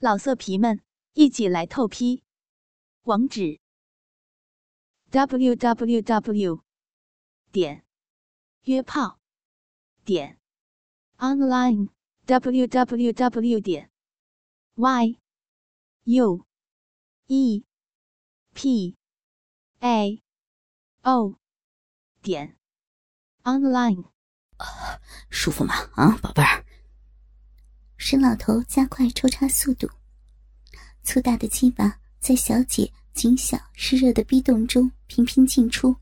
老色皮们，一起来透批！网址：w w w 点约炮点 online w w w 点 y u e p a o 点 online。舒服吗？啊，宝贝儿。沈老头加快抽插速度，粗大的鸡巴在小姐紧小湿热的逼洞中频频进出，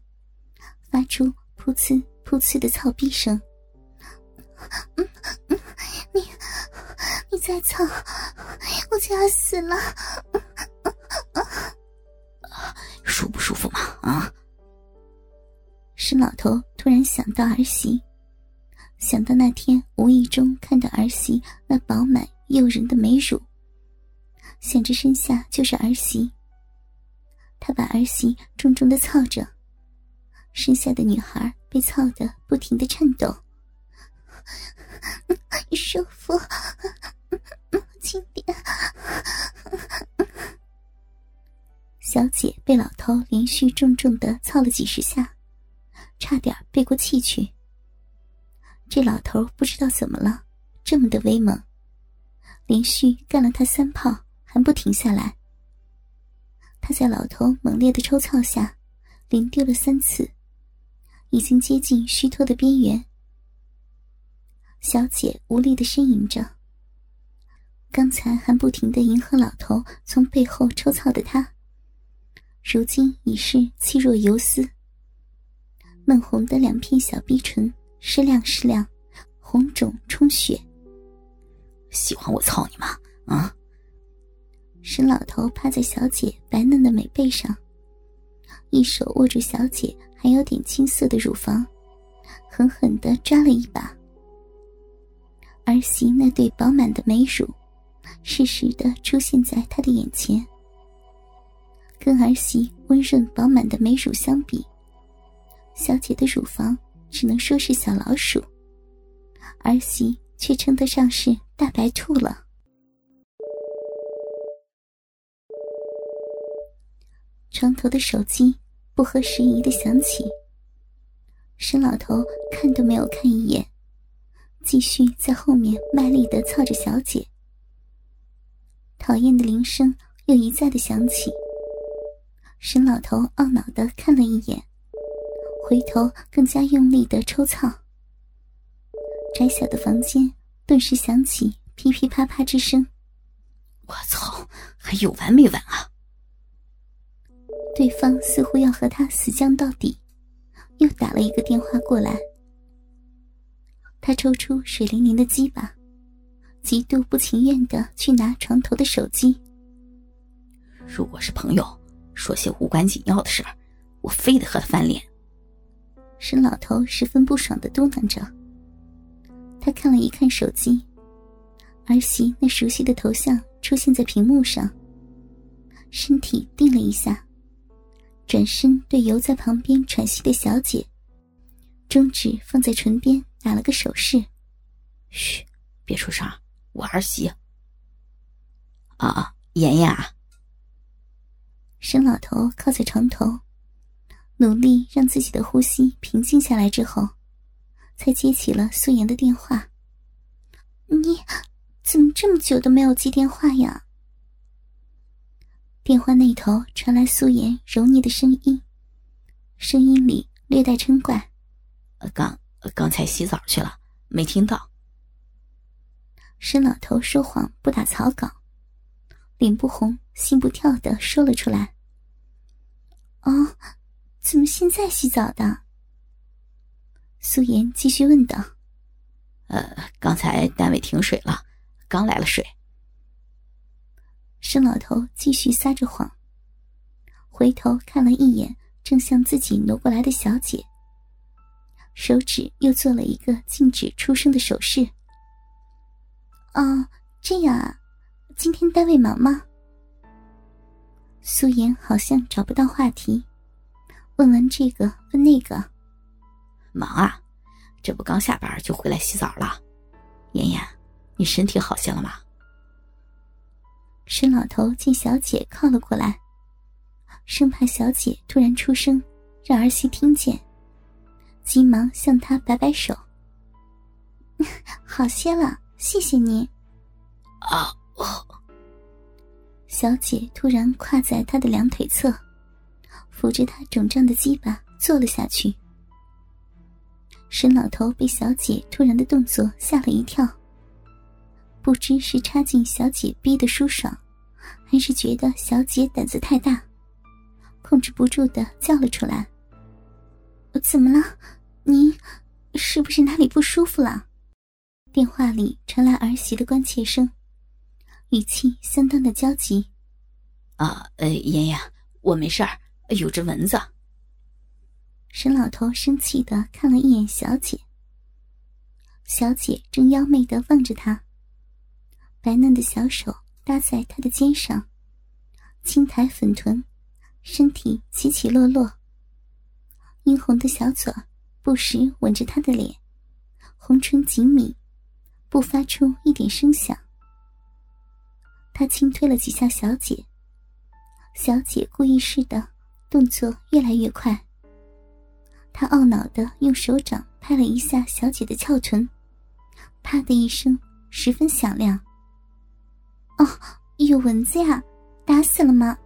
发出噗呲噗呲的操逼声。嗯嗯，你你再操，我就要死了。舒不舒服嘛？啊！沈老头突然想到儿媳。想到那天无意中看到儿媳那饱满诱人的美乳，想着身下就是儿媳，他把儿媳重重的操着，身下的女孩被操得不停的颤抖，舒服，轻点。小姐被老头连续重重的操了几十下，差点背过气去。这老头不知道怎么了，这么的威猛，连续干了他三炮还不停下来。他在老头猛烈的抽操下，连丢了三次，已经接近虚脱的边缘。小姐无力的呻吟着。刚才还不停的迎合老头从背后抽操的他，如今已是气若游丝，嫩红的两片小逼唇。适量，适量，红肿充血。喜欢我操你妈？啊！沈老头趴在小姐白嫩的美背上，一手握住小姐还有点青涩的乳房，狠狠的抓了一把。儿媳那对饱满的美乳，适时的出现在他的眼前。跟儿媳温润饱满的美乳相比，小姐的乳房。只能说是小老鼠，儿媳却称得上是大白兔了。床头的手机不合时宜的响起，沈老头看都没有看一眼，继续在后面卖力的操着小姐。讨厌的铃声又一再的响起，沈老头懊恼的看了一眼。回头更加用力的抽操，窄小的房间顿时响起噼噼啪啪之声。我操，还有完没完啊？对方似乎要和他死犟到底，又打了一个电话过来。他抽出水灵灵的鸡巴，极度不情愿的去拿床头的手机。如果是朋友，说些无关紧要的事儿，我非得和他翻脸。沈老头十分不爽的嘟囔着。他看了一看手机，儿媳那熟悉的头像出现在屏幕上。身体定了一下，转身对游在旁边喘息的小姐，中指放在唇边打了个手势：“嘘，别出声，我儿媳。”啊，妍妍啊！沈老头靠在床头。努力让自己的呼吸平静下来之后，才接起了素颜的电话。你怎么这么久都没有接电话呀？电话那头传来素颜柔腻的声音，声音里略带嗔怪：“刚刚才洗澡去了，没听到。”沈老头说谎不打草稿，脸不红心不跳的说了出来：“哦。”怎么现在洗澡的？苏颜继续问道。呃，刚才单位停水了，刚来了水。沈老头继续撒着谎，回头看了一眼正向自己挪过来的小姐，手指又做了一个禁止出声的手势。哦，这样啊，今天单位忙吗？素颜好像找不到话题。问完这个，问那个，忙啊！这不刚下班就回来洗澡了。妍妍，你身体好些了吗？沈老头见小姐靠了过来，生怕小姐突然出声让儿媳听见，急忙向她摆摆手：“ 好些了，谢谢您。”啊！小姐突然跨在他的两腿侧，扶着他肿胀的鸡巴坐了下去。沈老头被小姐突然的动作吓了一跳，不知是插进小姐逼的舒爽，还是觉得小姐胆子太大，控制不住的叫了出来：“怎么了？您是不是哪里不舒服了？”电话里传来儿媳的关切声。语气相当的焦急。啊，呃，妍妍，我没事儿，有只蚊子。沈老头生气的看了一眼小姐，小姐正妖媚的望着他，白嫩的小手搭在他的肩上，轻抬粉臀，身体起起落落，殷红的小嘴不时吻着他的脸，红唇紧抿，不发出一点声响。他轻推了几下小姐，小姐故意似的，动作越来越快。他懊恼的用手掌拍了一下小姐的翘臀，啪的一声，十分响亮。哦，有蚊子呀，打死了吗？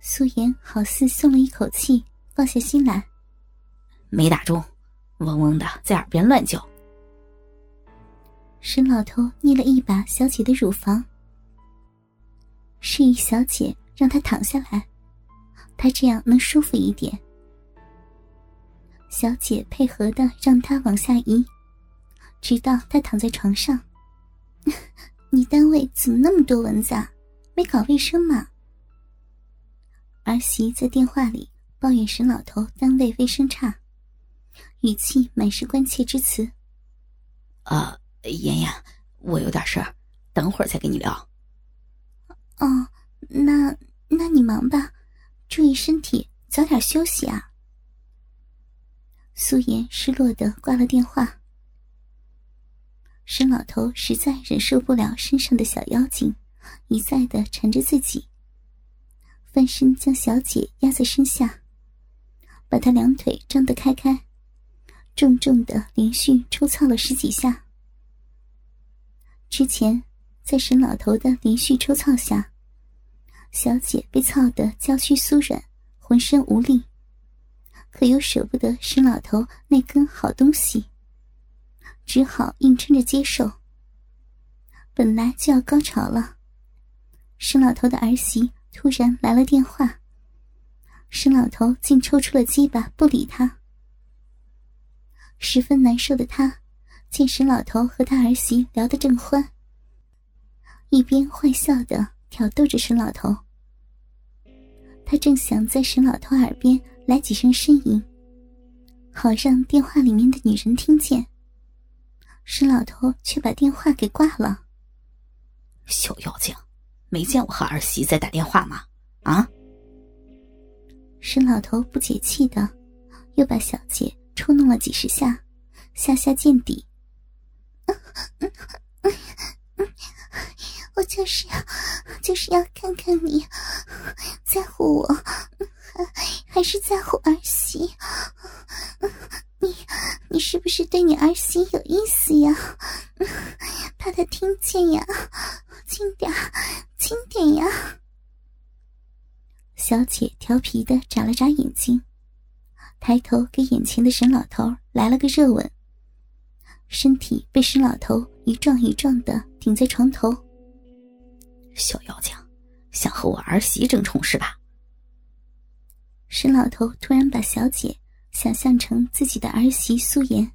素颜好似松了一口气，放下心来。没打中，嗡嗡的在耳边乱叫。沈老头捏了一把小姐的乳房，示意小姐让她躺下来，他这样能舒服一点。小姐配合的让他往下移，直到他躺在床上。你单位怎么那么多蚊子啊？没搞卫生吗？儿媳在电话里抱怨沈老头单位卫生差，语气满是关切之词。啊。妍妍，我有点事儿，等会儿再跟你聊。哦，那那你忙吧，注意身体，早点休息啊。素颜失落的挂了电话。沈老头实在忍受不了身上的小妖精一再的缠着自己，翻身将小姐压在身下，把她两腿张得开开，重重的连续抽操了十几下。之前，在沈老头的连续抽操下，小姐被操得娇躯酥软，浑身无力，可又舍不得沈老头那根好东西，只好硬撑着接受。本来就要高潮了，沈老头的儿媳突然来了电话，沈老头竟抽出了鸡巴不理他，十分难受的他。见沈老头和他儿媳聊得正欢，一边坏笑的挑逗着沈老头。他正想在沈老头耳边来几声呻吟，好让电话里面的女人听见。沈老头却把电话给挂了。小妖精，没见我和儿媳在打电话吗？啊！沈老头不解气的，又把小姐抽弄了几十下，下下见底。我就是要，就是要看看你在乎我，还是在乎儿媳？你，你是不是对你儿媳有意思呀？怕他听见呀？轻点，轻点呀！小姐调皮的眨了眨眼睛，抬头给眼前的沈老头来了个热吻。身体被沈老头一撞一撞的顶在床头。小妖精，想和我儿媳争宠是吧？沈老头突然把小姐想象成自己的儿媳素颜，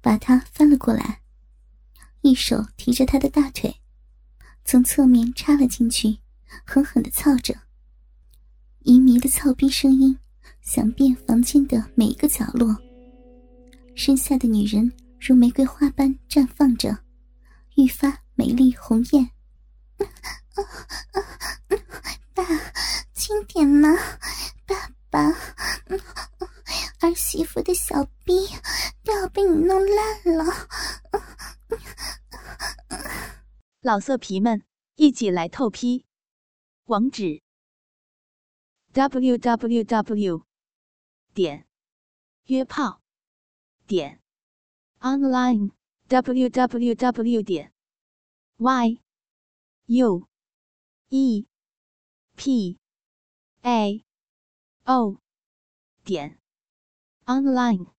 把她翻了过来，一手提着她的大腿，从侧面插了进去，狠狠的操着。淫迷的操逼声音响遍房间的每一个角落。身下的女人。如玫瑰花般绽放着，愈发美丽红艳。轻点嘛，爸爸，儿媳妇的小逼都要被你弄烂了。老色皮们，一起来透批。网址：w w w 点约炮点 online w w w 点 y u e p a. O. 点。Online。